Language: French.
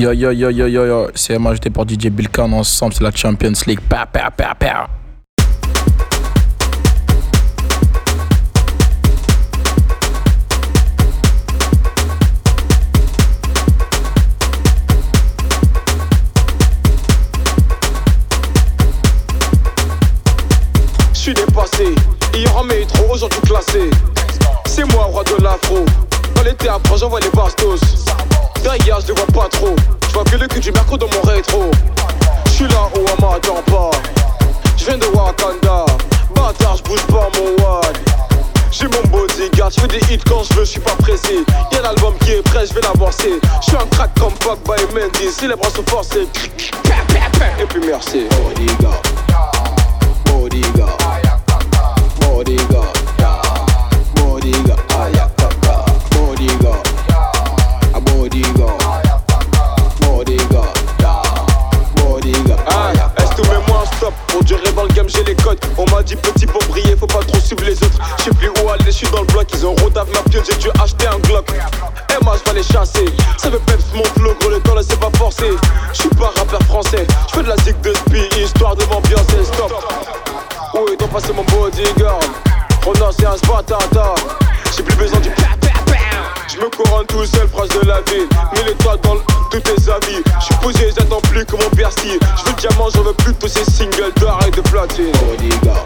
Yo yo yo yo yo yo, c'est MHD pour DJ Bilkan ensemble, c'est la Champions League. Pa, pa, pa, pa. Je suis dépassé, hier en métro, aujourd'hui classé. C'est moi, roi de l'afro. Dans l'été après, j'envoie les bastos. Derrière, je les vois pas trop. Je vois que le cul du mercredi dans mon rétro. Je suis là où on m'attend pas. Je viens de Wakanda. Bâtard, je bouge pas mon one. J'ai mon bodyguard, je fais des hits quand je veux, suis pas pressé. Y'a l'album qui est prêt, je vais l'avancer. Je suis un crack comme Pogba et Mendy, si les bras sont forcés. Et puis merci. Bodyguard. Bodyguard. Les codes. On m'a dit petit pour briller, faut pas trop suivre les autres. Je sais plus où aller, je suis dans le bloc. Ils ont rodave ma pionne, j'ai dû acheter un Glock. Et moi, je vais les chasser. Ça veut peps mon flow, gros, le temps là, c'est pas forcé. Je suis pas rappeur français. Je fais de la zig de spi, histoire de m'ambiancer. Stop. Est donc passé mon bodyguard Ronan, c'est un spatata. J'ai plus besoin du me couronne tout seul, phrase de la ville. Mille étoiles dans tous tes amis. Je suis posé, j'attends plus que mon Bercy. Je veux diamant, j'en veux plus de tous ces singles d'or de platine. Bodyguard.